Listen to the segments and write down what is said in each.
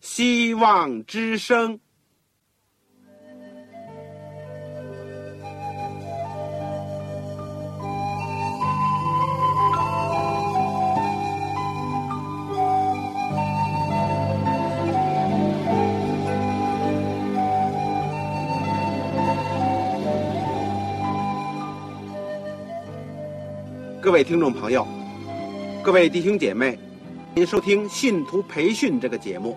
希望之声。各位听众朋友，各位弟兄姐妹，您收听信徒培训这个节目。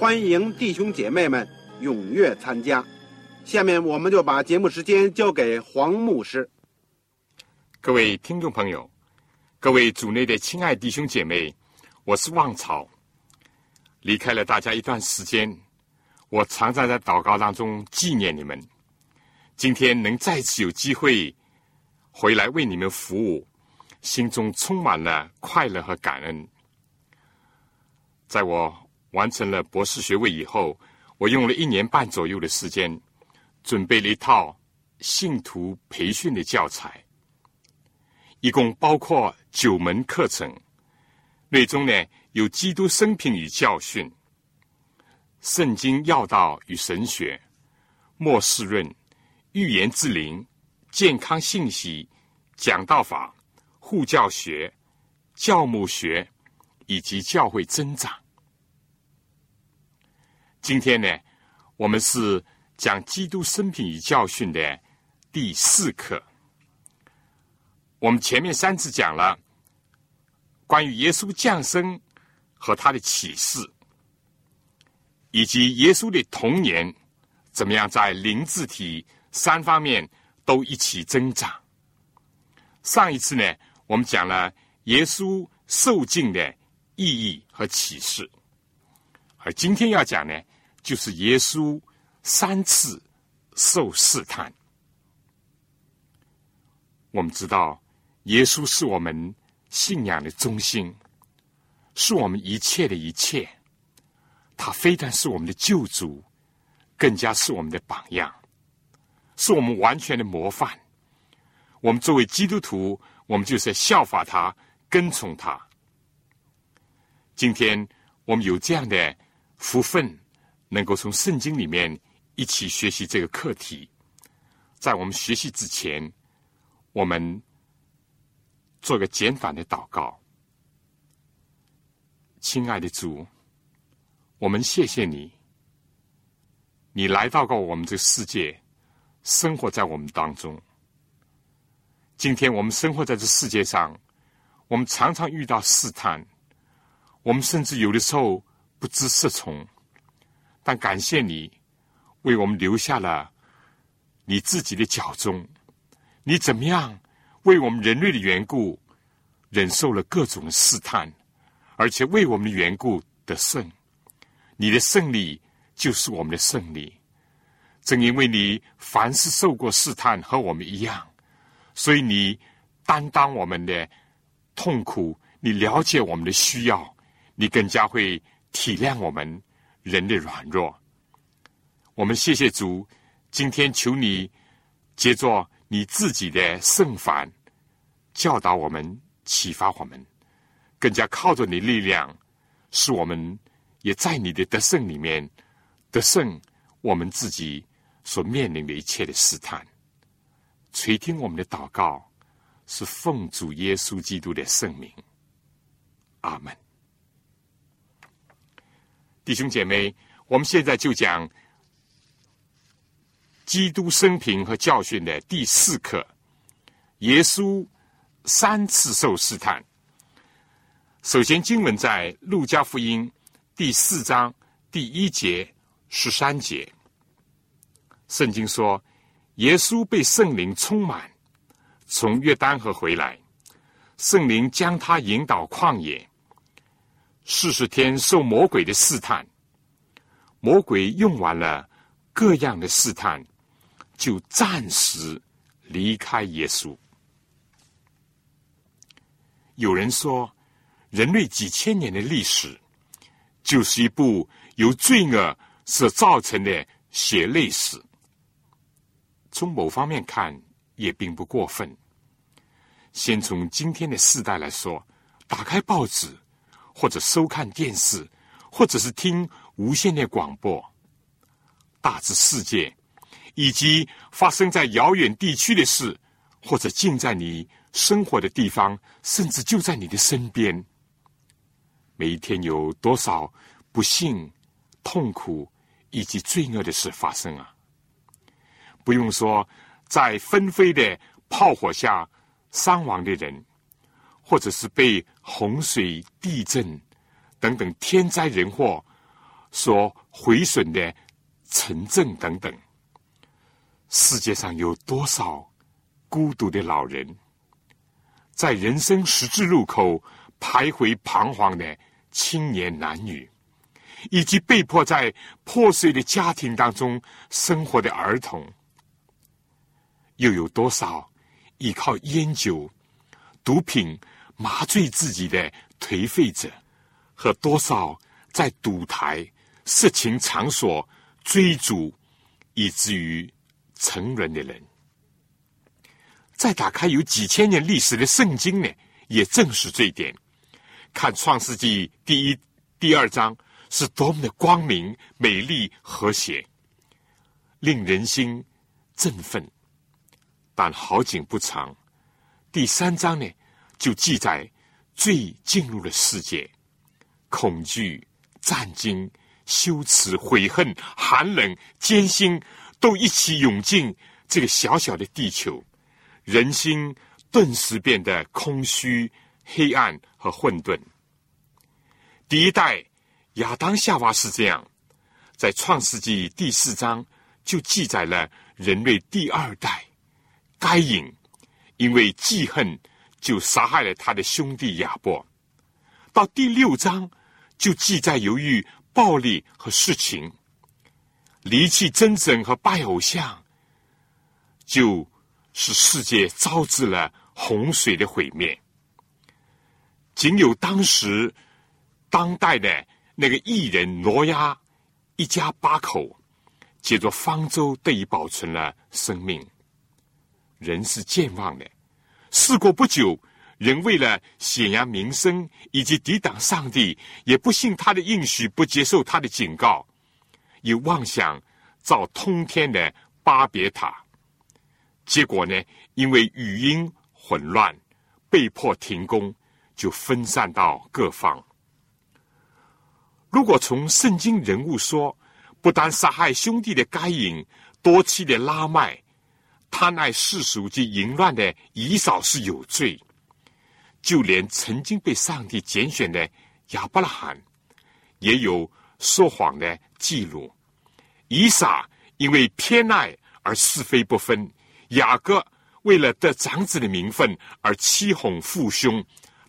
欢迎弟兄姐妹们踊跃参加。下面我们就把节目时间交给黄牧师。各位听众朋友，各位组内的亲爱弟兄姐妹，我是旺草。离开了大家一段时间，我常常在祷告当中纪念你们。今天能再次有机会回来为你们服务。心中充满了快乐和感恩。在我完成了博士学位以后，我用了一年半左右的时间，准备了一套信徒培训的教材，一共包括九门课程，内中呢有基督生平与教训、圣经要道与神学、末世论、预言之灵、健康信息、讲道法。护教学、教牧学以及教会增长。今天呢，我们是讲基督生平与教训的第四课。我们前面三次讲了关于耶稣降生和他的启示，以及耶稣的童年怎么样在灵智体三方面都一起增长。上一次呢。我们讲了耶稣受尽的意义和启示，而今天要讲呢，就是耶稣三次受试探。我们知道，耶稣是我们信仰的中心，是我们一切的一切。他非但是我们的救主，更加是我们的榜样，是我们完全的模范。我们作为基督徒。我们就是效法他，跟从他。今天我们有这样的福分，能够从圣经里面一起学习这个课题。在我们学习之前，我们做个简短的祷告。亲爱的主，我们谢谢你，你来到过我们这个世界，生活在我们当中。今天我们生活在这世界上，我们常常遇到试探，我们甚至有的时候不知是从。但感谢你为我们留下了你自己的脚踪，你怎么样为我们人类的缘故忍受了各种试探，而且为我们的缘故得胜。你的胜利就是我们的胜利。正因为你凡是受过试探，和我们一样。所以你担当我们的痛苦，你了解我们的需要，你更加会体谅我们人的软弱。我们谢谢主，今天求你接着你自己的圣凡，教导我们，启发我们，更加靠着你力量，使我们也在你的得胜里面得胜我们自己所面临的一切的试探。垂听我们的祷告，是奉主耶稣基督的圣名。阿门。弟兄姐妹，我们现在就讲基督生平和教训的第四课：耶稣三次受试探。首先，经文在路加福音第四章第一节十三节，圣经说。耶稣被圣灵充满，从约旦河回来，圣灵将他引导旷野，四十天受魔鬼的试探。魔鬼用完了各样的试探，就暂时离开耶稣。有人说，人类几千年的历史，就是一部由罪恶所造成的血泪史。从某方面看，也并不过分。先从今天的世代来说，打开报纸，或者收看电视，或者是听无线电广播，大致世界以及发生在遥远地区的事，或者近在你。生活的地方，甚至就在你的身边。每一天有多少不幸、痛苦以及罪恶的事发生啊？不用说，在纷飞的炮火下伤亡的人，或者是被洪水、地震等等天灾人祸所毁损的城镇等等。世界上有多少孤独的老人？在人生十字路口徘徊彷徨的青年男女，以及被迫在破碎的家庭当中生活的儿童，又有多少依靠烟酒、毒品麻醉自己的颓废者，和多少在赌台、色情场所追逐以至于沉沦的人？再打开有几千年历史的圣经呢，也证实这一点。看创世纪第一、第二章是多么的光明、美丽、和谐，令人心振奋。但好景不长，第三章呢就记载罪进入了世界，恐惧、战惊、羞耻、悔恨、寒冷、艰辛都一起涌进这个小小的地球。人心顿时变得空虚、黑暗和混沌。第一代亚当夏娃是这样，在创世纪第四章就记载了人类第二代该隐，因为记恨就杀害了他的兄弟亚伯。到第六章就记载，由于暴力和事情离弃真神和拜偶像，就。使世界招致了洪水的毁灭。仅有当时当代的那个艺人挪亚一家八口，借着方舟得以保存了生命。人是健忘的，事过不久，人为了显扬名声以及抵挡上帝，也不信他的应许，不接受他的警告，又妄想造通天的巴别塔。结果呢？因为语音混乱，被迫停工，就分散到各方。如果从圣经人物说，不但杀害兄弟的该隐、多妻的拉麦、贪爱世俗及淫乱的以扫是有罪，就连曾经被上帝拣选的亚伯拉罕，也有说谎的记录。以撒因为偏爱而是非不分。雅各为了得长子的名分而欺哄父兄，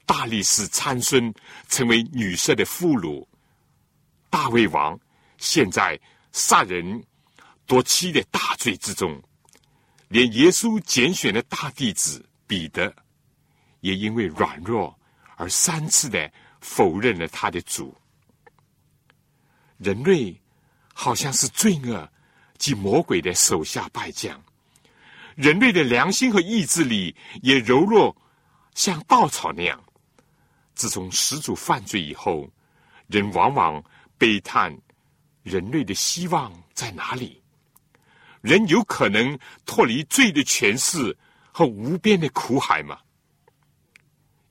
大力士参孙成为女色的俘虏，大卫王现在杀人夺妻的大罪之中，连耶稣拣选的大弟子彼得，也因为软弱而三次的否认了他的主。人类好像是罪恶及魔鬼的手下败将。人类的良心和意志力也柔弱，像稻草那样。自从始祖犯罪以后，人往往悲叹：人类的希望在哪里？人有可能脱离罪的权势和无边的苦海吗？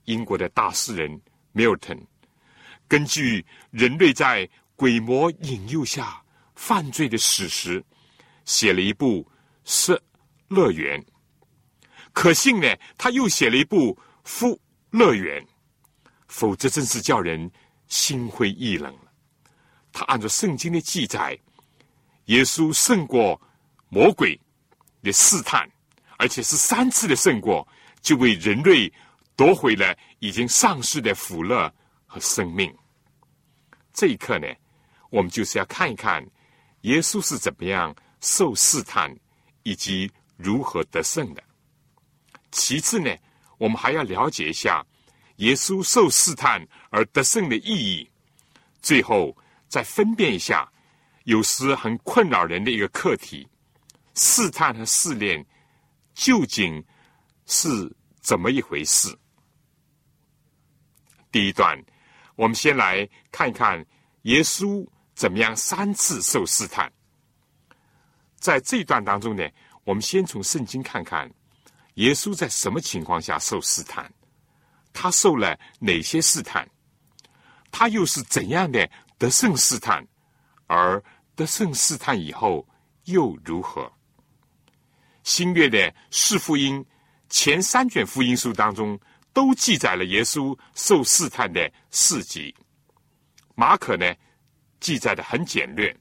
英国的大诗人 Milton 根据人类在鬼魔引诱下犯罪的史实，写了一部诗。乐园，可信呢？他又写了一部《夫乐园》，否则真是叫人心灰意冷了。他按照圣经的记载，耶稣胜过魔鬼的试探，而且是三次的胜过，就为人类夺回了已经丧失的福乐和生命。这一刻呢，我们就是要看一看耶稣是怎么样受试探，以及如何得胜的。其次呢，我们还要了解一下耶稣受试探而得胜的意义。最后再分辨一下，有时很困扰人的一个课题：试探和试炼究竟是怎么一回事？第一段，我们先来看一看耶稣怎么样三次受试探。在这一段当中呢，我们先从圣经看看耶稣在什么情况下受试探，他受了哪些试探，他又是怎样的得胜试探，而得胜试探以后又如何？新约的四福音前三卷福音书当中。都记载了耶稣受试探的事迹。马可呢，记载的很简略，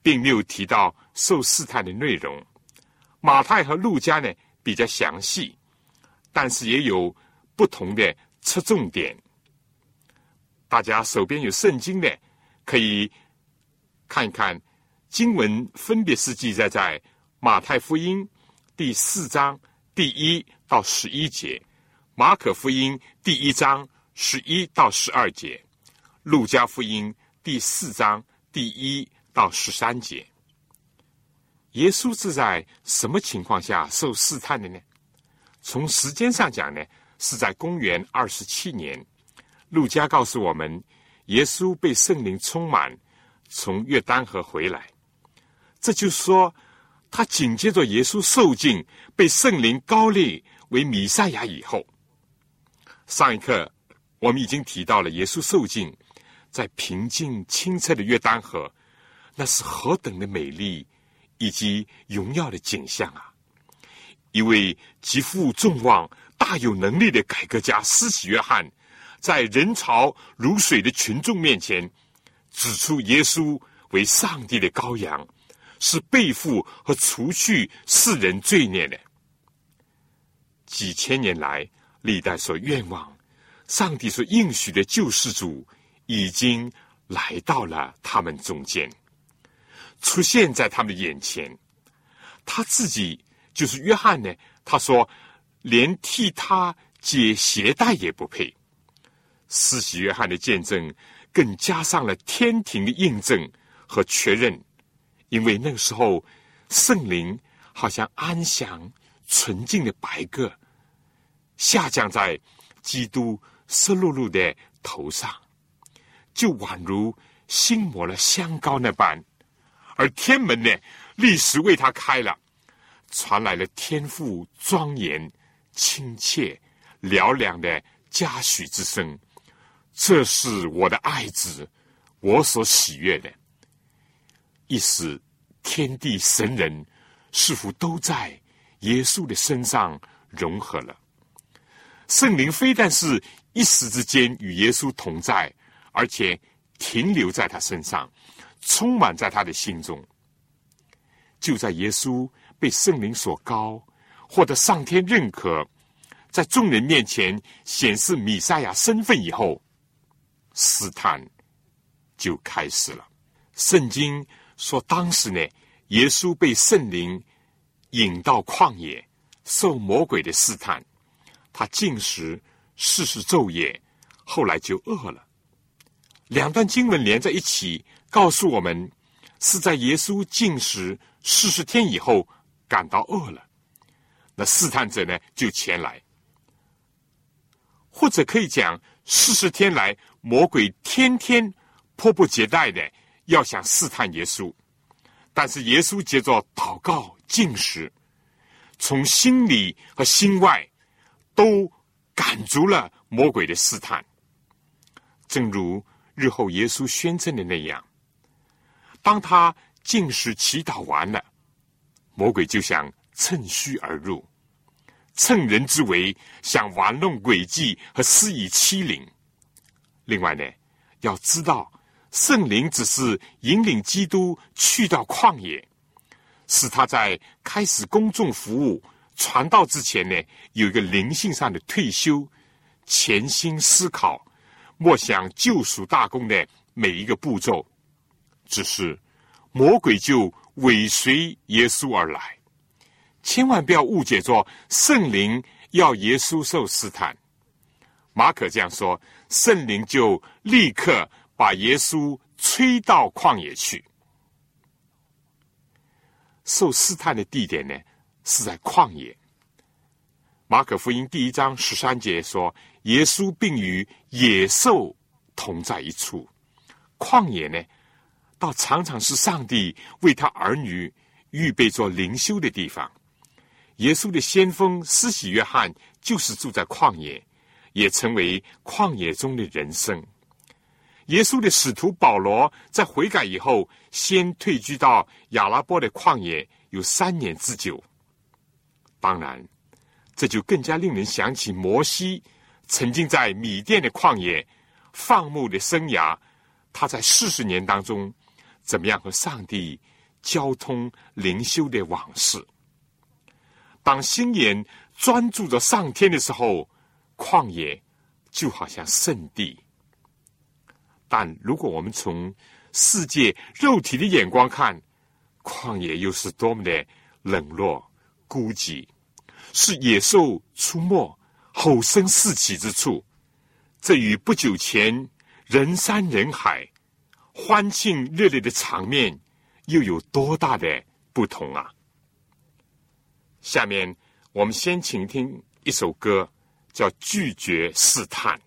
并没有提到受试探的内容。马太和路加呢比较详细，但是也有不同的侧重点。大家手边有圣经的，可以看一看经文，分别是记载在马太福音第四章第一到十一节。马可福音第一章十一到十二节，路加福音第四章第一到十三节。耶稣是在什么情况下受试探的呢？从时间上讲呢，是在公元二十七年。路加告诉我们，耶稣被圣灵充满，从约旦河回来。这就说，他紧接着耶稣受尽被圣灵高立为弥赛亚以后。上一课，我们已经提到了耶稣受尽在平静清澈的约旦河，那是何等的美丽以及荣耀的景象啊！一位极负众望、大有能力的改革家施洗约翰，在人潮如水的群众面前，指出耶稣为上帝的羔羊，是背负和除去世人罪孽的。几千年来。历代所愿望，上帝所应许的救世主已经来到了他们中间，出现在他们眼前。他自己就是约翰呢。他说：“连替他解鞋带也不配。”施洗约翰的见证更加上了天庭的印证和确认，因为那个时候圣灵好像安详纯净的白鸽。下降在基督湿漉漉的头上，就宛如新抹了香膏那般，而天门呢，立时为他开了，传来了天父庄严、亲切、嘹亮的嘉许之声。这是我的爱子，我所喜悦的。一时，天地神人似乎都在耶稣的身上融合了。圣灵非但是一时之间与耶稣同在，而且停留在他身上，充满在他的心中。就在耶稣被圣灵所高，获得上天认可，在众人面前显示米赛亚身份以后，试探就开始了。圣经说，当时呢，耶稣被圣灵引到旷野，受魔鬼的试探。他进食，四十昼夜，后来就饿了。两段经文连在一起，告诉我们是在耶稣进食四十天以后感到饿了。那试探者呢，就前来，或者可以讲，四十天来，魔鬼天天迫不及待的要想试探耶稣，但是耶稣接着祷告进食，从心里和心外。都赶足了魔鬼的试探，正如日后耶稣宣称的那样，当他进食祈祷完了，魔鬼就想趁虚而入，趁人之危，想玩弄诡计和施以欺凌。另外呢，要知道圣灵只是引领基督去到旷野，使他在开始公众服务。传道之前呢，有一个灵性上的退休，潜心思考，默想救赎大功的每一个步骤，只是魔鬼就尾随耶稣而来。千万不要误解作圣灵要耶稣受试探。马可这样说，圣灵就立刻把耶稣吹到旷野去。受试探的地点呢是在旷野。马可福音第一章十三节说，耶稣并与野兽同在一处。旷野呢，倒常常是上帝为他儿女预备做灵修的地方。耶稣的先锋施洗约翰就是住在旷野，也成为旷野中的人生。耶稣的使徒保罗在悔改以后，先退居到亚拉波的旷野有三年之久。当然，这就更加令人想起摩西曾经在米甸的旷野放牧的生涯。他在四十年当中，怎么样和上帝交通灵修的往事？当心眼专注着上天的时候，旷野就好像圣地；但如果我们从世界肉体的眼光看，旷野又是多么的冷落、孤寂，是野兽出没、吼声四起之处。这与不久前。人山人海、欢庆热烈的场面，又有多大的不同啊？下面我们先请听一首歌，叫《拒绝试探》。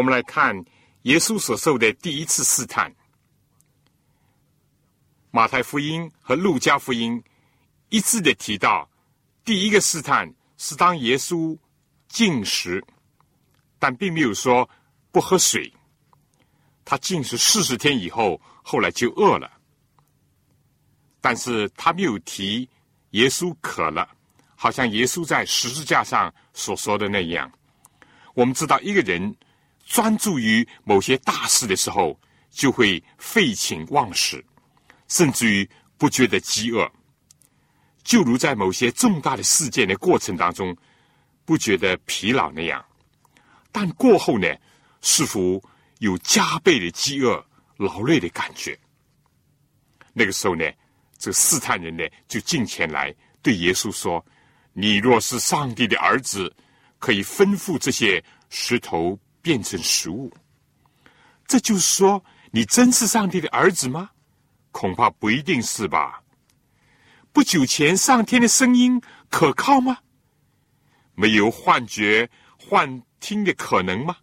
我们来看耶稣所受的第一次试探。马太福音和路加福音一致的提到，第一个试探是当耶稣进食，但并没有说不喝水。他进食四十天以后，后来就饿了。但是他没有提耶稣渴了，好像耶稣在十字架上所说的那样。我们知道一个人。专注于某些大事的时候，就会废寝忘食，甚至于不觉得饥饿。就如在某些重大的事件的过程当中，不觉得疲劳那样。但过后呢，似乎有加倍的饥饿、劳累的感觉。那个时候呢，这试探人呢，就进前来对耶稣说：“你若是上帝的儿子，可以吩咐这些石头。”变成食物，这就是说，你真是上帝的儿子吗？恐怕不一定是吧。不久前上天的声音可靠吗？没有幻觉、幻听的可能吗？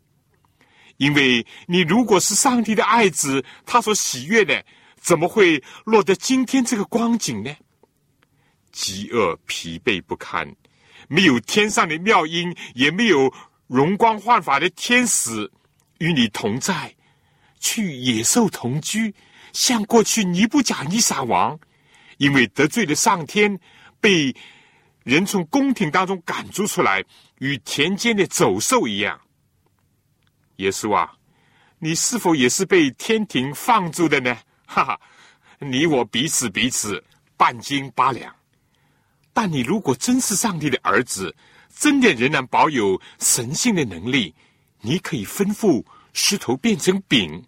因为你如果是上帝的爱子，他所喜悦的，怎么会落得今天这个光景呢？饥饿、疲惫不堪，没有天上的妙音，也没有容光焕发的天使与你同在，去野兽同居，像过去尼布甲尼撒王，因为得罪了上天，被人从宫廷当中赶逐出来，与田间的走兽一样。耶稣啊，你是否也是被天庭放逐的呢？哈哈，你我彼此彼此半斤八两。但你如果真是上帝的儿子，真的仍然保有神性的能力，你可以吩咐石头变成饼，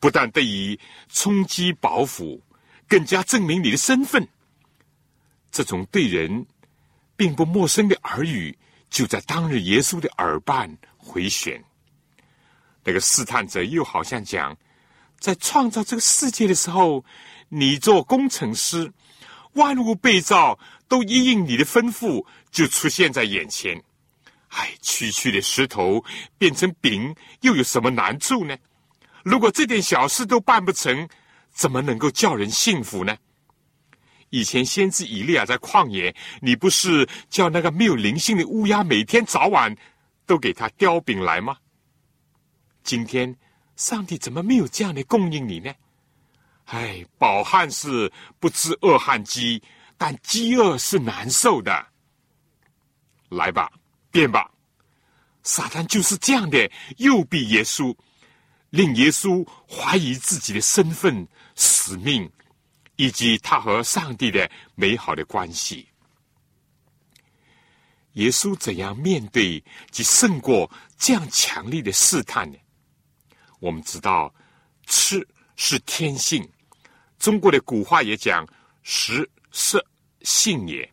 不但得以充饥饱腹，更加证明你的身份。这种对人并不陌生的耳语，就在当日耶稣的耳畔回旋。那个试探者又好像讲，在创造这个世界的时候，你做工程师，万物被造都一应你的吩咐，就出现在眼前。哎，区区的石头变成饼，又有什么难处呢？如果这点小事都办不成，怎么能够叫人信服呢？以前先知以利亚在旷野，你不是叫那个没有灵性的乌鸦每天早晚都给他叼饼来吗？今天，上帝怎么没有这样的供应你呢？哎，饱汉是不知饿汉饥，但饥饿是难受的。来吧，变吧！撒旦就是这样的诱逼耶稣，令耶稣怀疑自己的身份、使命，以及他和上帝的美好的关系。耶稣怎样面对及胜过这样强烈的试探呢？我们知道，吃是天性。中国的古话也讲“食色性也”。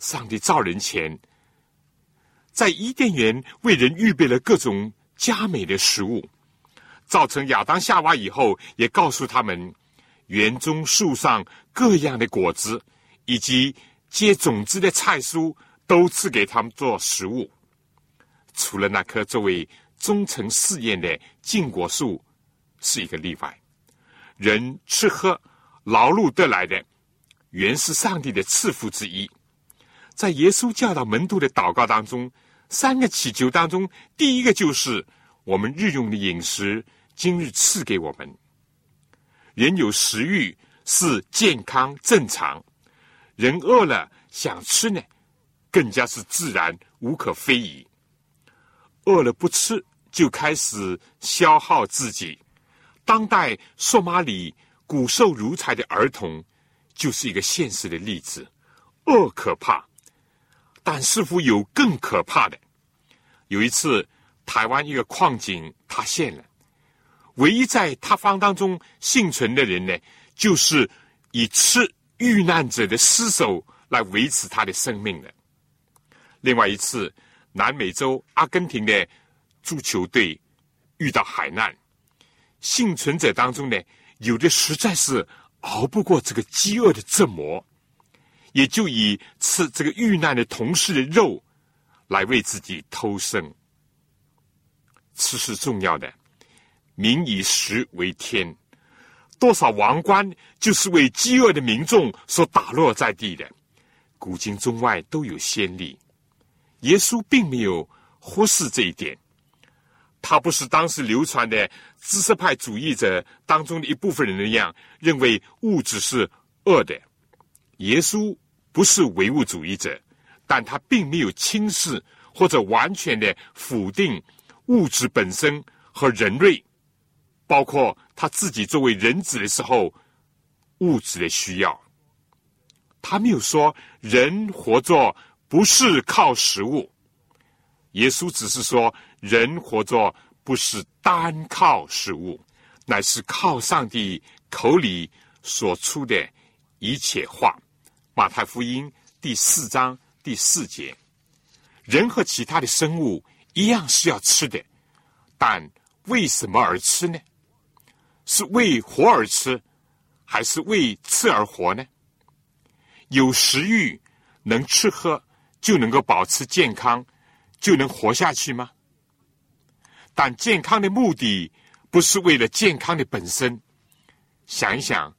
上帝造人前，在伊甸园为人预备了各种佳美的食物；造成亚当夏娃以后，也告诉他们，园中树上各样的果子以及结种子的菜蔬，都赐给他们做食物。除了那棵作为忠诚试验的禁果树是一个例外。人吃喝劳碌得来的，原是上帝的赐福之一。在耶稣教导门徒的祷告当中，三个祈求当中，第一个就是我们日用的饮食，今日赐给我们。人有食欲是健康正常，人饿了想吃呢，更加是自然无可非议。饿了不吃。就开始消耗自己。当代索马里骨瘦如柴的儿童，就是一个现实的例子。饿可怕，但似乎有更可怕的。有一次，台湾一个矿井塌陷了，唯一在塌方当中幸存的人呢，就是以吃遇难者的尸首来维持他的生命的。另外一次，南美洲阿根廷的。足球队遇到海难，幸存者当中呢，有的实在是熬不过这个饥饿的折磨，也就以吃这个遇难的同事的肉来为自己偷生。吃是重要的，民以食为天，多少王冠就是为饥饿的民众所打落在地的，古今中外都有先例。耶稣并没有忽视这一点。他不是当时流传的知识派主义者当中的一部分人那样认为物质是恶的。耶稣不是唯物主义者，但他并没有轻视或者完全的否定物质本身和人类，包括他自己作为人子的时候物质的需要。他没有说人活着不是靠食物。耶稣只是说。人活着不是单靠食物，乃是靠上帝口里所出的一切话。马太福音第四章第四节，人和其他的生物一样是要吃的，但为什么而吃呢？是为活而吃，还是为吃而活呢？有食欲能吃喝，就能够保持健康，就能活下去吗？但健康的目的不是为了健康的本身。想一想，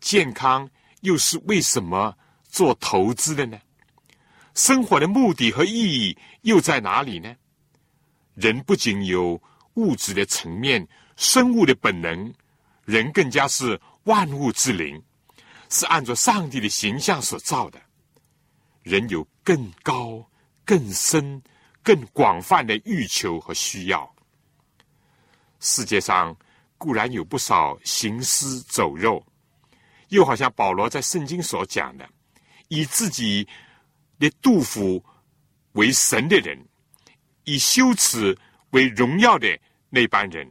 健康又是为什么做投资的呢？生活的目的和意义又在哪里呢？人不仅有物质的层面、生物的本能，人更加是万物之灵，是按照上帝的形象所造的。人有更高、更深、更广泛的欲求和需要。世界上固然有不少行尸走肉，又好像保罗在圣经所讲的，以自己的杜甫为神的人，以羞耻为荣耀的那班人。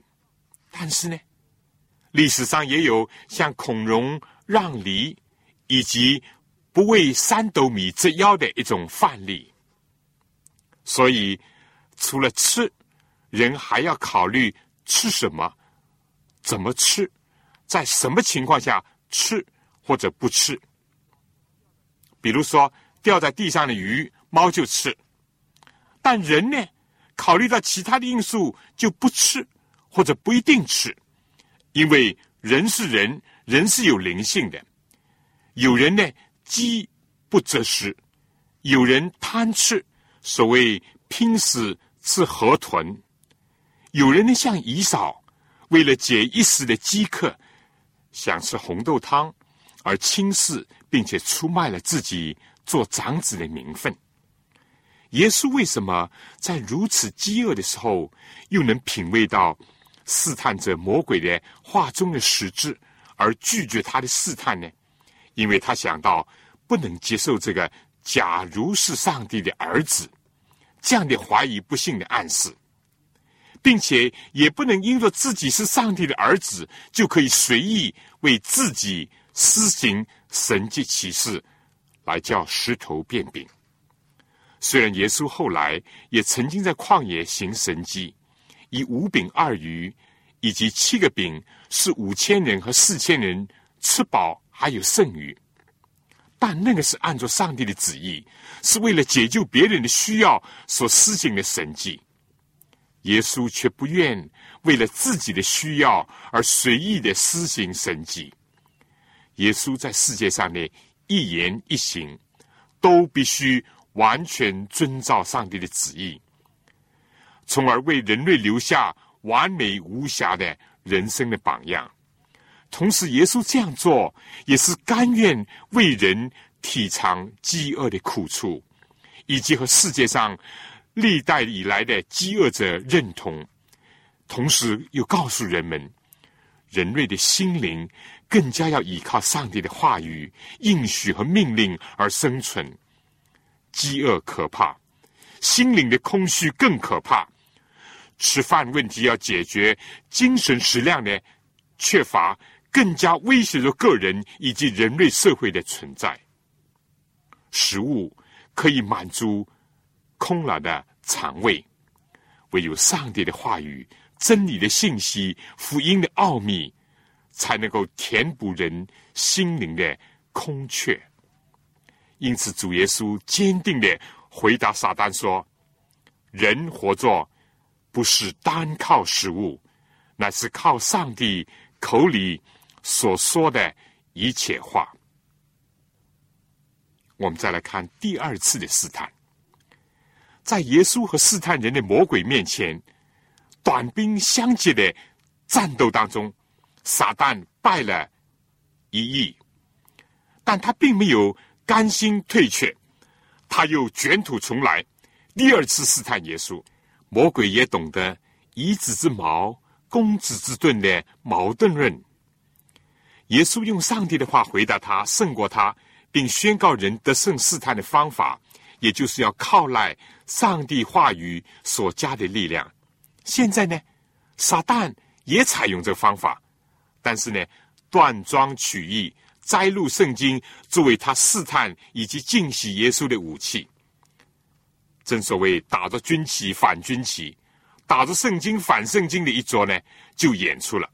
但是呢，历史上也有像孔融让梨，以及不为三斗米折腰的一种范例。所以，除了吃，人还要考虑。吃什么？怎么吃？在什么情况下吃或者不吃？比如说，掉在地上的鱼，猫就吃；但人呢，考虑到其他的因素，就不吃或者不一定吃，因为人是人，人是有灵性的。有人呢，饥不择食；有人贪吃，所谓拼死吃河豚。有人呢，像姨嫂，为了解一时的饥渴，想吃红豆汤，而轻视并且出卖了自己做长子的名分。耶稣为什么在如此饥饿的时候，又能品味到试探者魔鬼的话中的实质，而拒绝他的试探呢？因为他想到不能接受这个“假如是上帝的儿子”这样的怀疑不幸的暗示。并且也不能因着自己是上帝的儿子，就可以随意为自己施行神迹奇事，来叫石头变饼。虽然耶稣后来也曾经在旷野行神迹，以五饼二鱼以及七个饼，使五千人和四千人吃饱还有剩余，但那个是按照上帝的旨意，是为了解救别人的需要所施行的神迹。耶稣却不愿为了自己的需要而随意的施行神迹。耶稣在世界上的一言一行，都必须完全遵照上帝的旨意，从而为人类留下完美无瑕的人生的榜样。同时，耶稣这样做也是甘愿为人体尝饥饿的苦处，以及和世界上。历代以来的饥饿者认同，同时又告诉人们，人类的心灵更加要依靠上帝的话语、应许和命令而生存。饥饿可怕，心灵的空虚更可怕。吃饭问题要解决，精神食量的缺乏更加威胁着个人以及人类社会的存在。食物可以满足。空了的肠胃，唯有上帝的话语、真理的信息、福音的奥秘，才能够填补人心灵的空缺。因此，主耶稣坚定的回答撒旦说：“人活着不是单靠食物，乃是靠上帝口里所说的一切话。”我们再来看第二次的试探。在耶稣和试探人的魔鬼面前，短兵相接的战斗当中，撒旦败了一役，但他并没有甘心退却，他又卷土重来，第二次试探耶稣。魔鬼也懂得以子之矛攻子之盾的矛盾论。耶稣用上帝的话回答他，胜过他，并宣告人得胜试探的方法。也就是要靠赖上帝话语所加的力量。现在呢，撒旦也采用这方法，但是呢，断章取义，摘录圣经作为他试探以及敬喜耶稣的武器。正所谓打着军旗反军旗，打着圣经反圣经的一桌呢，就演出了。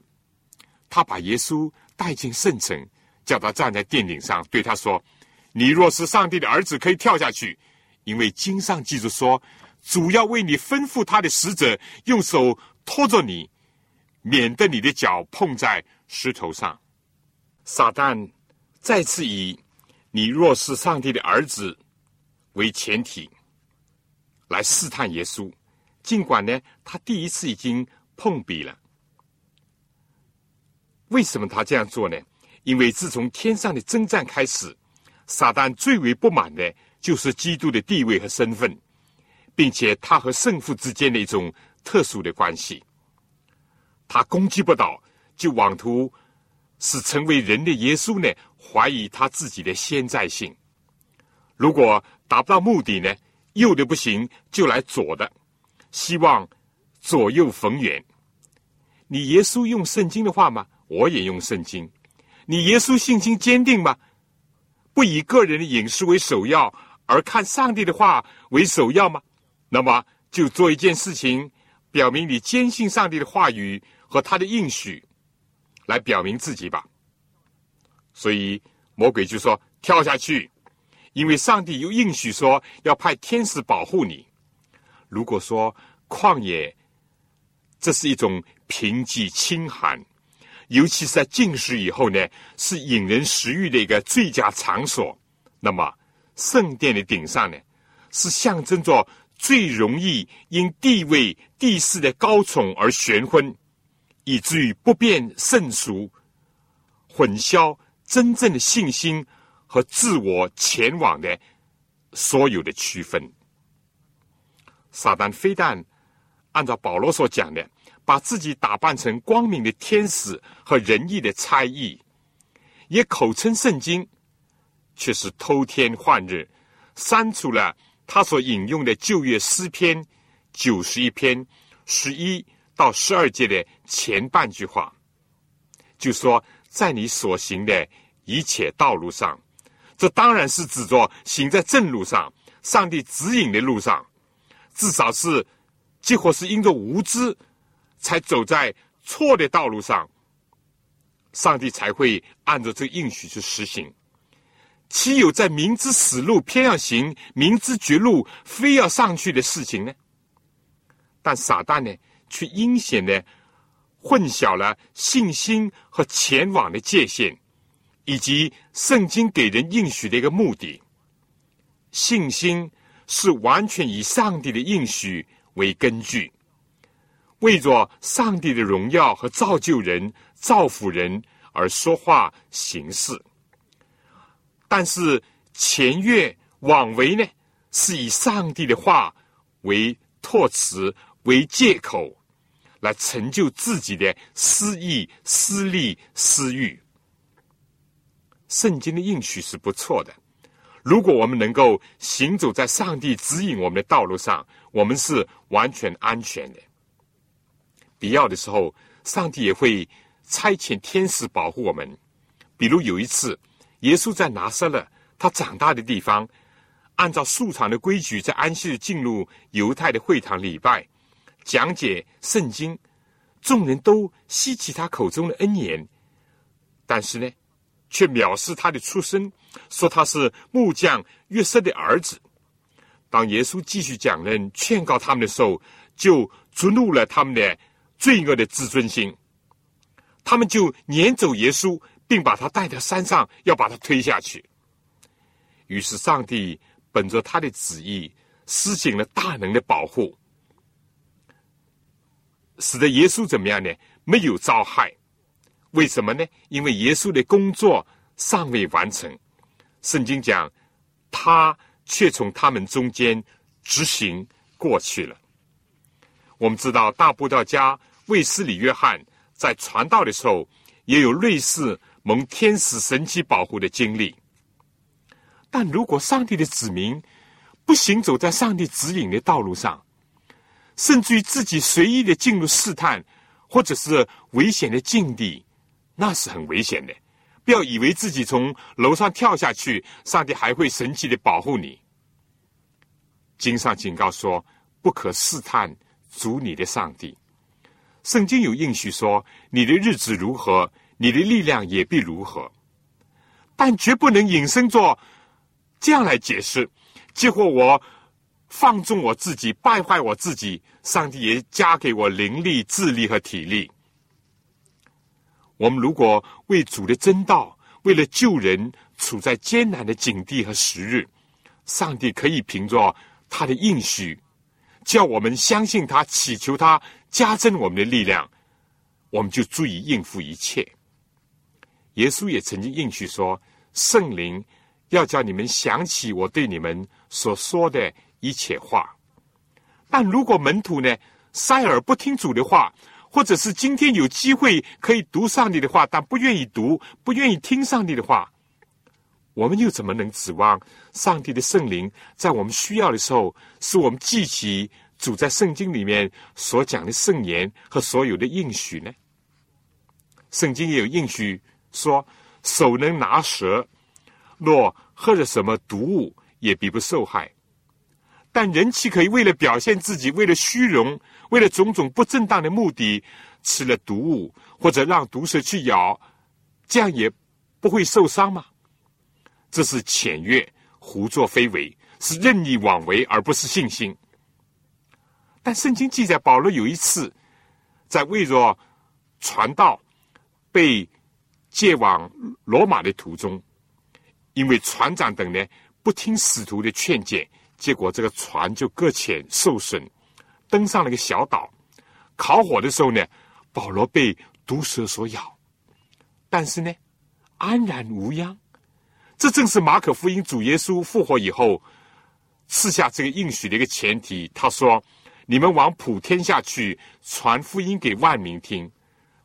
他把耶稣带进圣城，叫他站在殿顶上，对他说：“你若是上帝的儿子，可以跳下去。”因为经上记着说，主要为你吩咐他的使者，用手托着你，免得你的脚碰在石头上。撒旦再次以你若是上帝的儿子为前提来试探耶稣，尽管呢，他第一次已经碰壁了。为什么他这样做呢？因为自从天上的征战开始，撒旦最为不满的就是基督的地位和身份，并且他和圣父之间的一种特殊的关系。他攻击不倒，就妄图使成为人的耶稣呢怀疑他自己的先在性。如果达不到目的呢，右的不行就来左的，希望左右逢源。你耶稣用圣经的话吗？我也用圣经。你耶稣信心坚定吗？不以个人的隐私为首要，而看上帝的话为首要吗？那么就做一件事情，表明你坚信上帝的话语和他的应许，来表明自己吧。所以魔鬼就说跳下去，因为上帝又应许说要派天使保护你。如果说旷野，这是一种贫瘠清寒。尤其是在进食以后呢，是引人食欲的一个最佳场所。那么，圣殿的顶上呢，是象征着最容易因地位地势的高宠而悬昏，以至于不便胜熟，混淆真正的信心和自我前往的所有的区分。撒旦非但按照保罗所讲的。把自己打扮成光明的天使和仁义的差役，也口称圣经，却是偷天换日，删除了他所引用的旧约诗篇九十一篇十一到十二节的前半句话，就说在你所行的一切道路上，这当然是指着行在正路上，上帝指引的路上，至少是，几乎是因着无知。才走在错的道路上，上帝才会按照这个应许去实行。岂有在明知死路偏要行，明知绝路非要上去的事情呢？但撒旦呢，却阴险的混淆了信心和前往的界限，以及圣经给人应许的一个目的。信心是完全以上帝的应许为根据。为着上帝的荣耀和造就人、造福人而说话行事，但是前越往为呢，是以上帝的话为托词、为借口，来成就自己的私意、私利、私欲。圣经的应许是不错的，如果我们能够行走在上帝指引我们的道路上，我们是完全安全的。必要的时候，上帝也会差遣天使保护我们。比如有一次，耶稣在拿撒勒，他长大的地方，按照素常的规矩，在安息日进入犹太的会堂礼拜，讲解圣经，众人都吸取他口中的恩言，但是呢，却藐视他的出身，说他是木匠约瑟的儿子。当耶稣继续讲论、劝告他们的时候，就触怒了他们的。罪恶的自尊心，他们就撵走耶稣，并把他带到山上，要把他推下去。于是，上帝本着他的旨意，施行了大能的保护，使得耶稣怎么样呢？没有遭害。为什么呢？因为耶稣的工作尚未完成。圣经讲，他却从他们中间执行过去了。我们知道，大布道家。卫斯理约翰在传道的时候，也有类似蒙天使神奇保护的经历。但如果上帝的子民不行走在上帝指引的道路上，甚至于自己随意的进入试探或者是危险的境地，那是很危险的。不要以为自己从楼上跳下去，上帝还会神奇的保护你。经上警告说：“不可试探主你的上帝。”圣经有应许说：“你的日子如何，你的力量也必如何。”但绝不能引申作这样来解释。结果我放纵我自己，败坏我自己，上帝也加给我灵力、智力和体力。我们如果为主的真道，为了救人，处在艰难的境地和时日，上帝可以凭着他的应许，叫我们相信他，祈求他加增我们的力量，我们就足以应付一切。耶稣也曾经应许说：“圣灵要叫你们想起我对你们所说的一切话。”但如果门徒呢，塞耳不听主的话，或者是今天有机会可以读上帝的话，但不愿意读，不愿意听上帝的话，我们又怎么能指望上帝的圣灵在我们需要的时候，使我们记起主在圣经里面所讲的圣言和所有的应许呢？圣经也有应许说，手能拿蛇，若喝了什么毒物，也必不受害。但人岂可以为了表现自己，为了虚荣？为了种种不正当的目的，吃了毒物或者让毒蛇去咬，这样也不会受伤吗？这是浅略、胡作非为，是任意妄为，而不是信心。但圣经记载，保罗有一次在为着传道被借往罗马的途中，因为船长等呢不听使徒的劝谏，结果这个船就搁浅受损。登上了一个小岛，烤火的时候呢，保罗被毒蛇所咬，但是呢，安然无恙。这正是马可福音主耶稣复活以后赐下这个应许的一个前提。他说：“你们往普天下去，传福音给万民听。”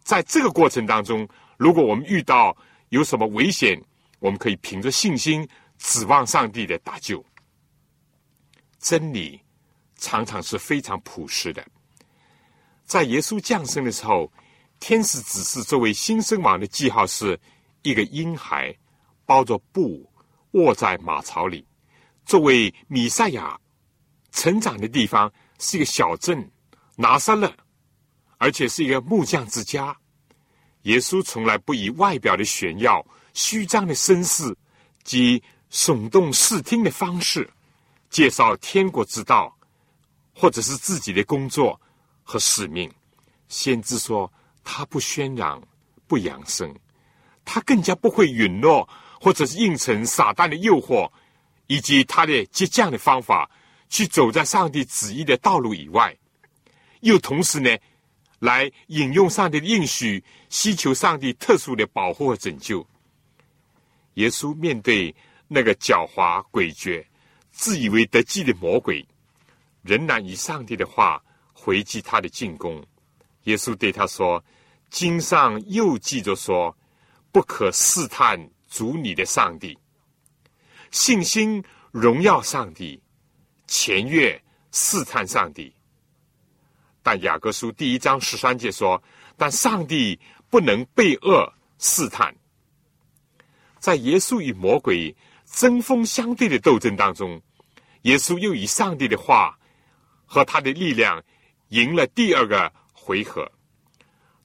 在这个过程当中，如果我们遇到有什么危险，我们可以凭着信心指望上帝的搭救。真理。常常是非常朴实的。在耶稣降生的时候，天使指示作为新生王的记号是一个婴孩，包着布卧在马槽里。作为米赛亚成长的地方是一个小镇拿撒勒，而且是一个木匠之家。耶稣从来不以外表的炫耀、虚张的声势及耸动视听的方式介绍天国之道。或者是自己的工作和使命，先知说他不宣扬，不扬声，他更加不会允诺，或者是应承撒旦的诱惑，以及他的激将的方法，去走在上帝旨意的道路以外，又同时呢，来引用上帝的应许，希求上帝特殊的保护和拯救。耶稣面对那个狡猾诡谲、自以为得计的魔鬼。仍然以上帝的话回击他的进攻。耶稣对他说：“经上又记着说，不可试探主你的上帝。信心荣耀上帝，前越试探上帝。但雅各书第一章十三节说：但上帝不能被恶试探。在耶稣与魔鬼针锋相对的斗争当中，耶稣又以上帝的话。”和他的力量赢了第二个回合，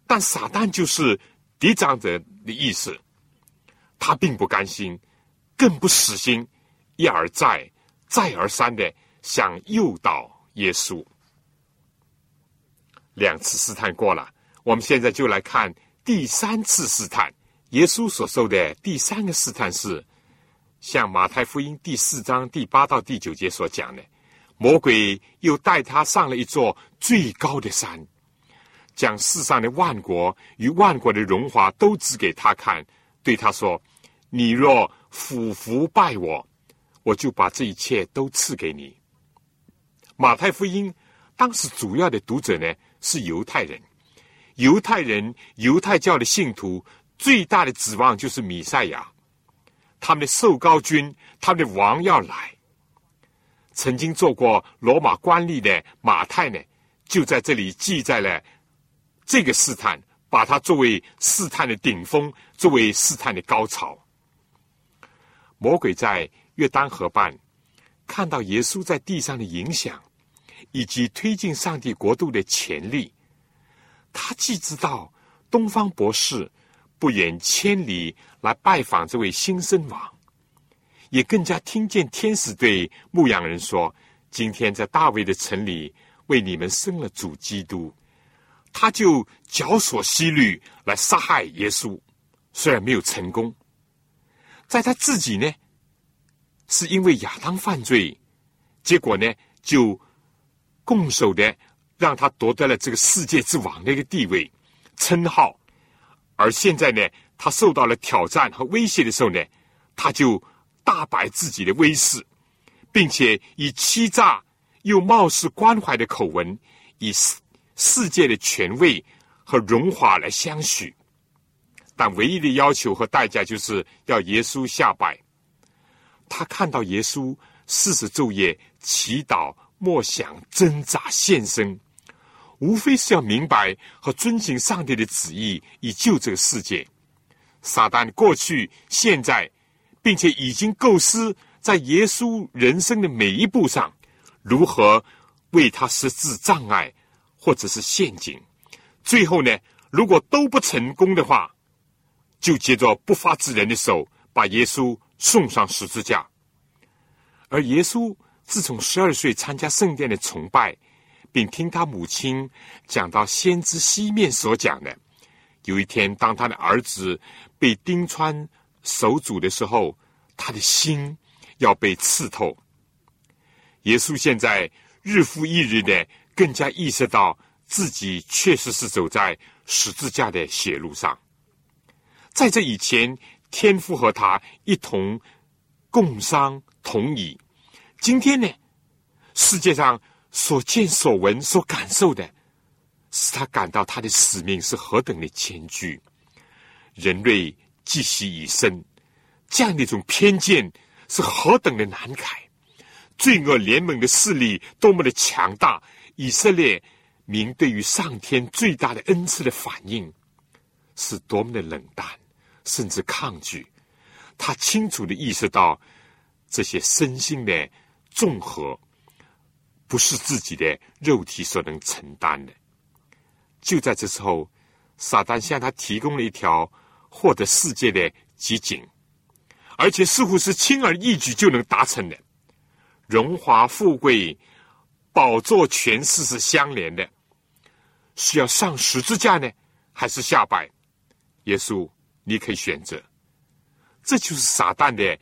但撒旦就是敌长者的意思，他并不甘心，更不死心，一而再、再而三的想诱导耶稣。两次试探过了，我们现在就来看第三次试探。耶稣所受的第三个试探是，像马太福音第四章第八到第九节所讲的。魔鬼又带他上了一座最高的山，将世上的万国与万国的荣华都指给他看，对他说：“你若俯伏拜我，我就把这一切都赐给你。”马太福音当时主要的读者呢是犹太人，犹太人犹太教的信徒最大的指望就是弥赛亚，他们的受高君，他们的王要来。曾经做过罗马官吏的马太呢，就在这里记载了这个试探，把它作为试探的顶峰，作为试探的高潮。魔鬼在约旦河畔看到耶稣在地上的影响，以及推进上帝国度的潜力，他既知道东方博士不远千里来拜访这位新生王。也更加听见天使对牧羊人说：“今天在大卫的城里为你们生了主基督，他就绞索西律来杀害耶稣，虽然没有成功，在他自己呢，是因为亚当犯罪，结果呢就拱手的让他夺得了这个世界之王的一个地位称号，而现在呢，他受到了挑战和威胁的时候呢，他就大摆自己的威势。并且以欺诈又貌似关怀的口吻，以世世界的权威和荣华来相许，但唯一的要求和代价就是要耶稣下拜。他看到耶稣四十昼夜祈祷、默想、挣扎、献身，无非是要明白和遵行上帝的旨意，以救这个世界。撒旦过去、现在，并且已经构思。在耶稣人生的每一步上，如何为他设置障碍或者是陷阱？最后呢，如果都不成功的话，就接着不法之人的手，把耶稣送上十字架。而耶稣自从十二岁参加圣殿的崇拜，并听他母亲讲到先知西面所讲的，有一天当他的儿子被钉穿手足的时候，他的心。要被刺透。耶稣现在日复一日的更加意识到自己确实是走在十字架的血路上。在这以前，天父和他一同共商同饮。今天呢，世界上所见所闻所感受的，使他感到他的使命是何等的艰巨。人类积习以深，这样的一种偏见。是何等的难改！罪恶联盟的势力多么的强大！以色列民对于上天最大的恩赐的反应是多么的冷淡，甚至抗拒。他清楚的意识到这些身心的综合不是自己的肉体所能承担的。就在这时候，撒旦向他提供了一条获得世界的捷径。而且似乎是轻而易举就能达成的，荣华富贵、宝座权势是相连的，是要上十字架呢，还是下拜？耶稣，你可以选择。这就是撒旦的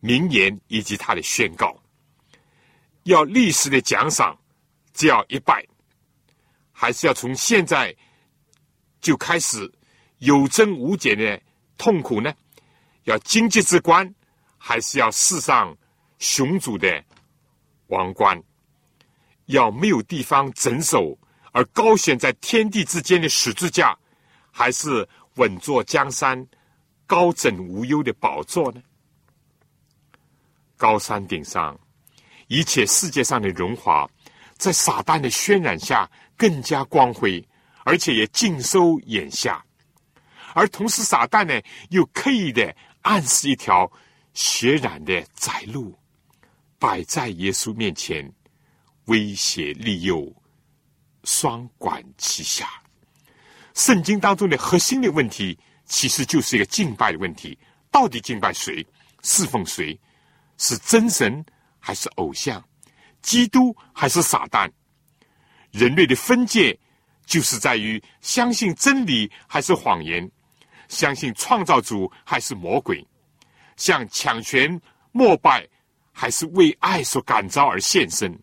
名言以及他的宣告：要历史的奖赏，只要一拜，还是要从现在就开始有增无减的痛苦呢？要经济之官，还是要世上雄主的王冠？要没有地方整首而高悬在天地之间的十字架，还是稳坐江山、高枕无忧的宝座呢？高山顶上，一切世界上的荣华，在撒旦的渲染下更加光辉，而且也尽收眼下。而同时，撒旦呢，又刻意的。暗示一条血染的窄路，摆在耶稣面前，威胁利诱，双管齐下。圣经当中的核心的问题，其实就是一个敬拜的问题：到底敬拜谁？侍奉谁？是真神还是偶像？基督还是撒旦？人类的分界，就是在于相信真理还是谎言。相信创造主还是魔鬼？向抢权膜拜，还是为爱所感召而献身？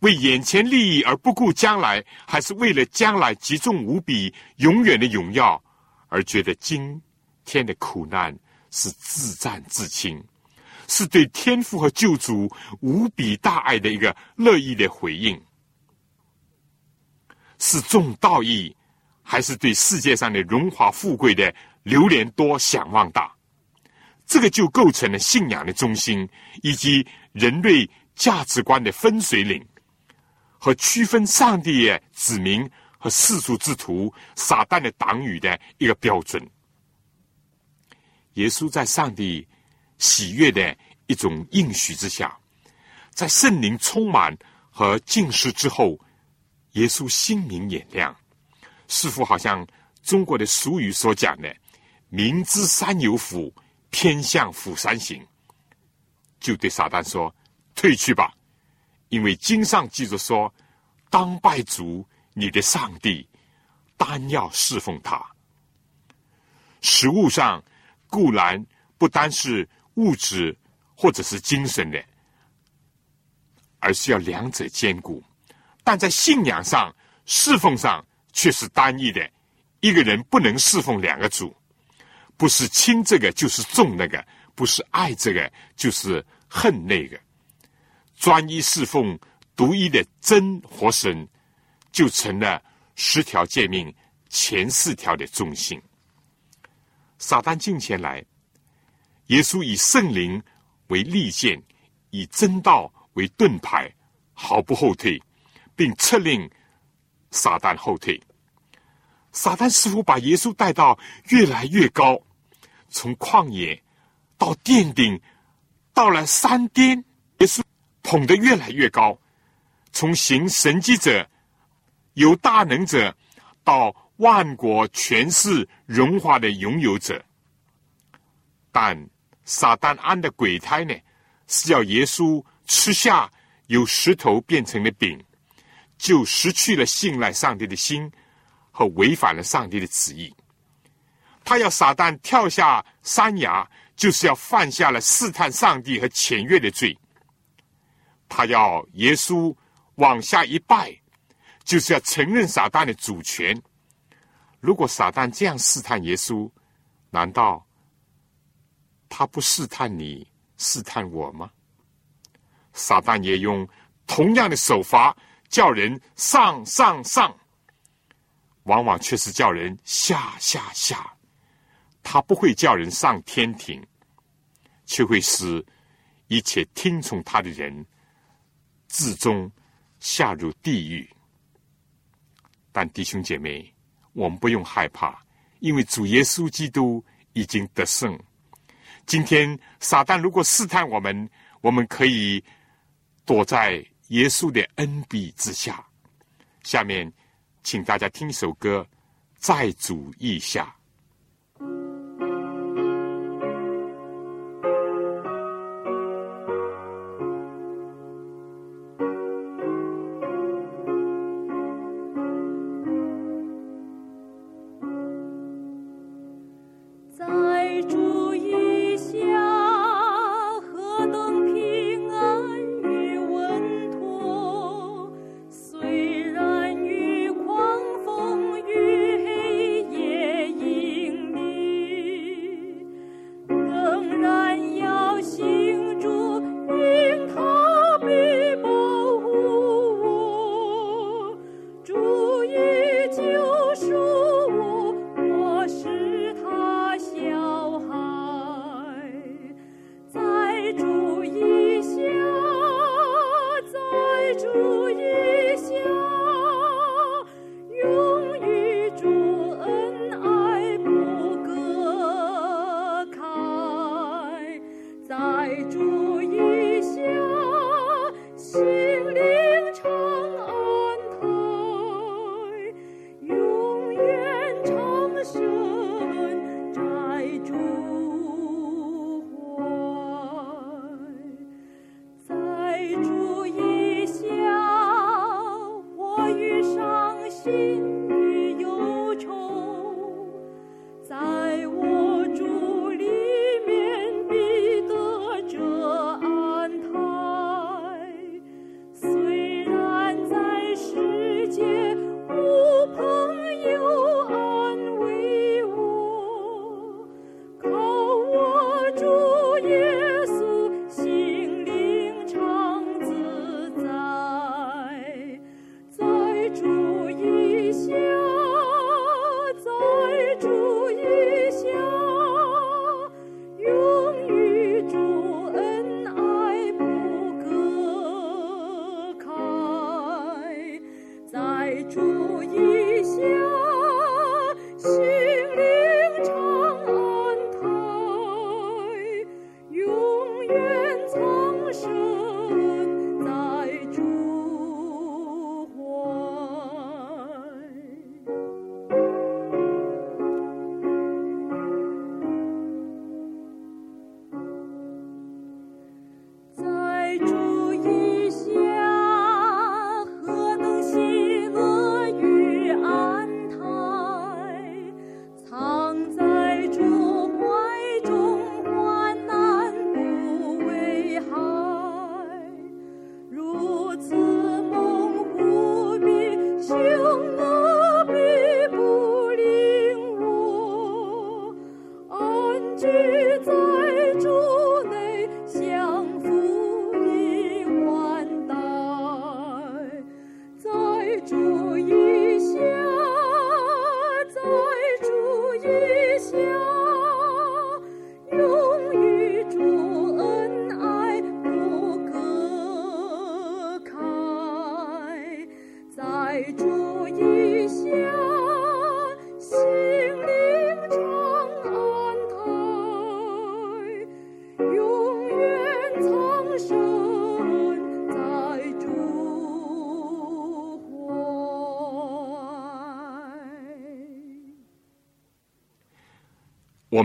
为眼前利益而不顾将来，还是为了将来极重无比、永远的荣耀而觉得今天的苦难是自战自清，是对天父和救主无比大爱的一个乐意的回应？是重道义？还是对世界上的荣华富贵的流连多、想望大，这个就构成了信仰的中心，以及人类价值观的分水岭，和区分上帝的子民和世俗之徒、撒旦的党羽的一个标准。耶稣在上帝喜悦的一种应许之下，在圣灵充满和敬视之后，耶稣心明眼亮。似乎好像中国的俗语所讲的“明知山有虎，偏向虎山行”，就对撒旦说：“退去吧，因为经上记着说：“当拜主你的上帝，单要侍奉他。”食物上固然不单是物质或者是精神的，而是要两者兼顾；但在信仰上、侍奉上却是单一的。一个人不能侍奉两个主，不是亲这个就是重那个，不是爱这个就是恨那个。专一侍奉独一的真活神，就成了十条诫命前四条的中心。撒旦进前来，耶稣以圣灵为利剑，以真道为盾牌，毫不后退，并策令撒旦后退。撒旦似乎把耶稣带到越来越高，从旷野到殿顶，到了山巅，耶稣捧得越来越高，从行神迹者、有大能者，到万国权势荣华的拥有者。但撒旦安的鬼胎呢，是要耶稣吃下由石头变成的饼，就失去了信赖上帝的心。和违反了上帝的旨意，他要撒旦跳下山崖，就是要犯下了试探上帝和僭越的罪。他要耶稣往下一拜，就是要承认撒旦的主权。如果撒旦这样试探耶稣，难道他不试探你、试探我吗？撒旦也用同样的手法叫人上上上。往往却是叫人下下下，他不会叫人上天庭，却会使一切听从他的人至终下入地狱。但弟兄姐妹，我们不用害怕，因为主耶稣基督已经得胜。今天撒旦如果试探我们，我们可以躲在耶稣的恩庇之下。下面。请大家听一首歌，《再煮一》。下。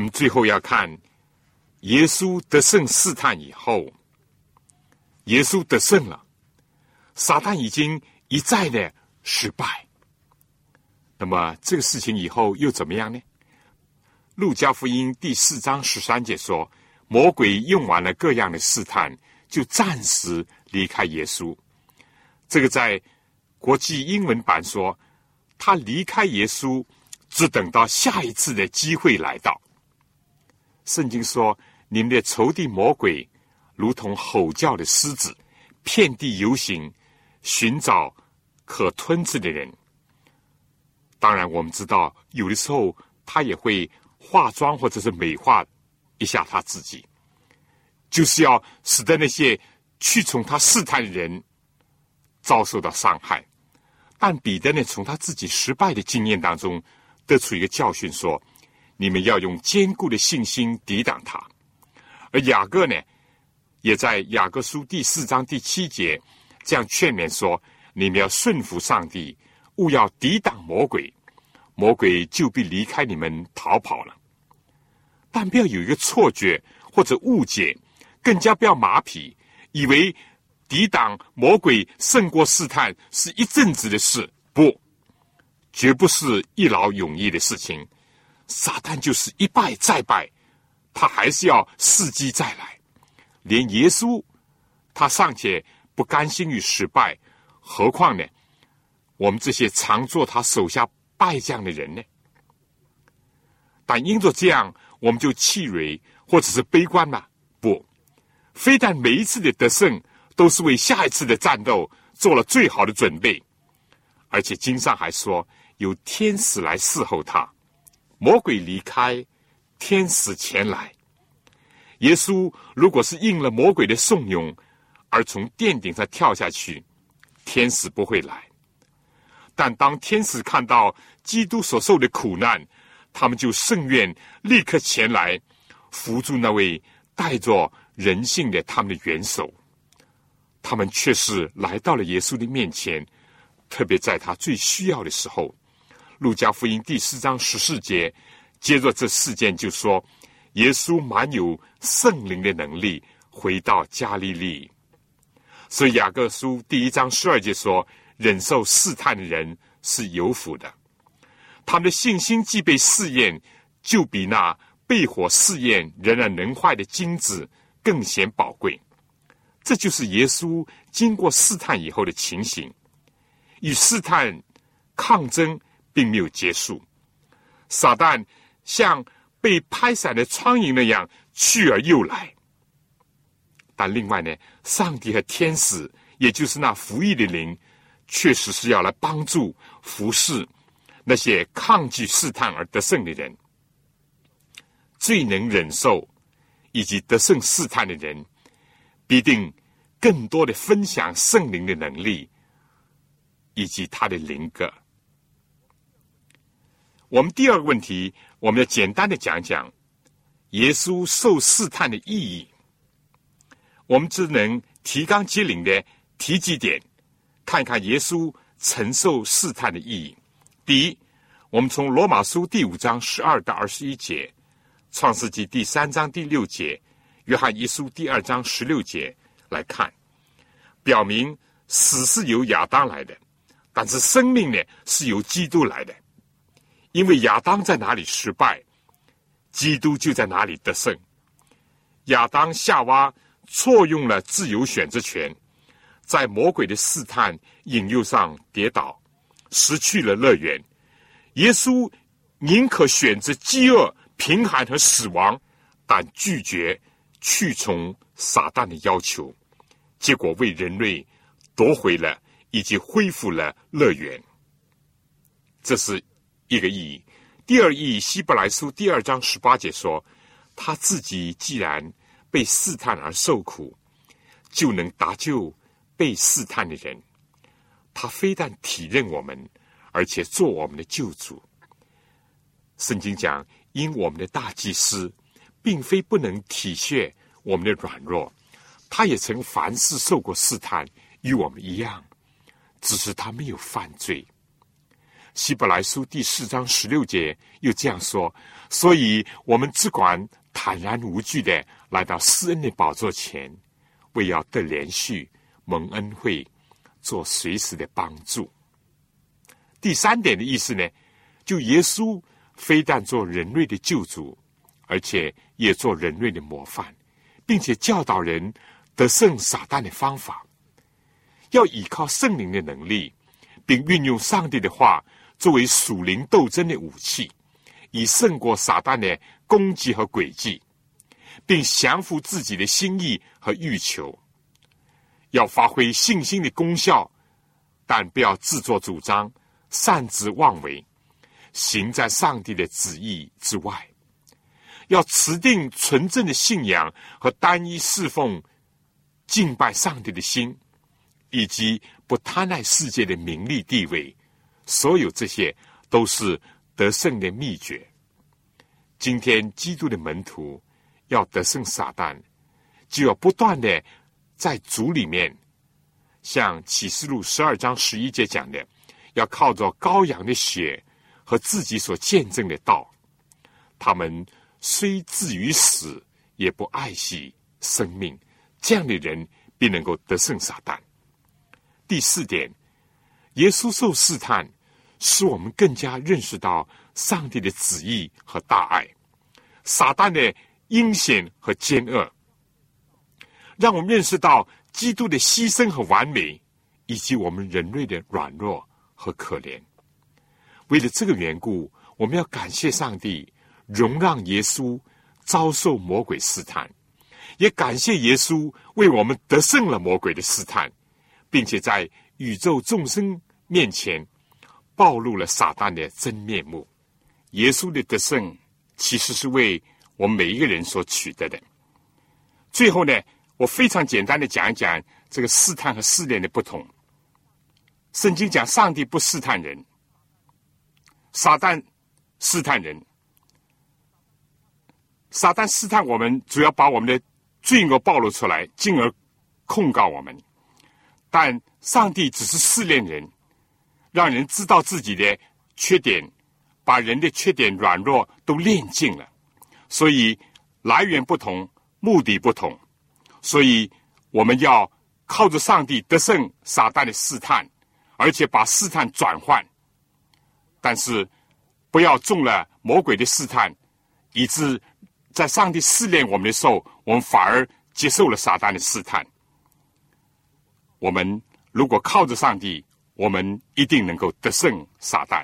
最后要看耶稣得胜试探以后，耶稣得胜了，撒旦已经一再的失败。那么这个事情以后又怎么样呢？路加福音第四章十三节说，魔鬼用完了各样的试探，就暂时离开耶稣。这个在国际英文版说，他离开耶稣，只等到下一次的机会来到。圣经说，你们的仇敌魔鬼，如同吼叫的狮子，遍地游行，寻找可吞吃的人。当然，我们知道，有的时候他也会。化妆或者是美化一下他自己，就是要使得那些去从他试探的人遭受到伤害。但彼得呢，从他自己失败的经验当中得出一个教训，说：你们要用坚固的信心抵挡他。而雅各呢，也在雅各书第四章第七节这样劝勉说：你们要顺服上帝，勿要抵挡魔鬼。魔鬼就必离开你们逃跑了，但不要有一个错觉或者误解，更加不要马匹，以为抵挡魔鬼胜过试探是一阵子的事，不，绝不是一劳永逸的事情。撒旦就是一败再败，他还是要伺机再来。连耶稣，他尚且不甘心于失败，何况呢？我们这些常做他手下。败将的人呢？但因着这样，我们就气馁或者是悲观吗？不，非但每一次的得胜都是为下一次的战斗做了最好的准备，而且经上还说有天使来侍候他，魔鬼离开，天使前来。耶稣如果是应了魔鬼的怂恿而从殿顶上跳下去，天使不会来。但当天使看到基督所受的苦难，他们就甚愿立刻前来扶助那位带着人性的他们的元首。他们却是来到了耶稣的面前，特别在他最需要的时候。路加福音第四章十四节，接着这事件就说：耶稣满有圣灵的能力，回到加利利。所以雅各书第一章十二节说。忍受试探的人是有福的，他们的信心既被试验，就比那被火试验仍然能坏的金子更显宝贵。这就是耶稣经过试探以后的情形。与试探抗争并没有结束，撒旦像被拍散的苍蝇那样去而又来。但另外呢，上帝和天使，也就是那服役的灵。确实是要来帮助服侍那些抗拒试探而得胜的人，最能忍受以及得胜试探的人，必定更多的分享圣灵的能力以及他的灵格。我们第二个问题，我们要简单的讲讲耶稣受试探的意义。我们只能提纲挈领的提几点。看看耶稣承受试探的意义。第一，我们从罗马书第五章十二到二十一节，创世纪第三章第六节，约翰一书第二章十六节来看，表明死是由亚当来的，但是生命呢是由基督来的。因为亚当在哪里失败，基督就在哪里得胜。亚当夏娃错用了自由选择权。在魔鬼的试探引诱上跌倒，失去了乐园。耶稣宁可选择饥饿、贫寒和死亡，但拒绝去从撒旦的要求，结果为人类夺回了以及恢复了乐园。这是一个意义。第二意义，希伯来书第二章十八节说：“他自己既然被试探而受苦，就能搭救。”被试探的人，他非但体认我们，而且做我们的救主。圣经讲，因我们的大祭司，并非不能体恤我们的软弱，他也曾凡事受过试探，与我们一样，只是他没有犯罪。希伯来书第四章十六节又这样说：“所以我们只管坦然无惧的来到施恩的宝座前，为要得连续蒙恩惠，做随时的帮助。”第三点的意思呢，就耶稣非但做人类的救主，而且也做人类的模范，并且教导人得胜撒旦的方法，要依靠圣灵的能力，并运用上帝的话。作为属灵斗争的武器，以胜过撒旦的攻击和诡计，并降服自己的心意和欲求。要发挥信心的功效，但不要自作主张、擅自妄为，行在上帝的旨意之外。要持定纯正的信仰和单一侍奉、敬拜上帝的心，以及不贪爱世界的名利地位。所有这些都是得胜的秘诀。今天基督的门徒要得胜撒旦，就要不断的在主里面，像启示录十二章十一节讲的，要靠着羔羊的血和自己所见证的道，他们虽至于死，也不爱惜生命。这样的人必能够得胜撒旦。第四点，耶稣受试探。使我们更加认识到上帝的旨意和大爱，撒旦的阴险和奸恶，让我们认识到基督的牺牲和完美，以及我们人类的软弱和可怜。为了这个缘故，我们要感谢上帝，容让耶稣遭受魔鬼试探，也感谢耶稣为我们得胜了魔鬼的试探，并且在宇宙众生面前。暴露了撒旦的真面目。耶稣的得胜，其实是为我们每一个人所取得的。最后呢，我非常简单的讲一讲这个试探和试炼的不同。圣经讲，上帝不试探人，撒旦试探人。撒旦试探我们，主要把我们的罪恶暴露出来，进而控告我们。但上帝只是试炼人。让人知道自己的缺点，把人的缺点、软弱都练尽了。所以来源不同，目的不同。所以我们要靠着上帝得胜撒旦的试探，而且把试探转换。但是不要中了魔鬼的试探，以致在上帝试炼我们的时候，我们反而接受了撒旦的试探。我们如果靠着上帝。我们一定能够得胜撒旦。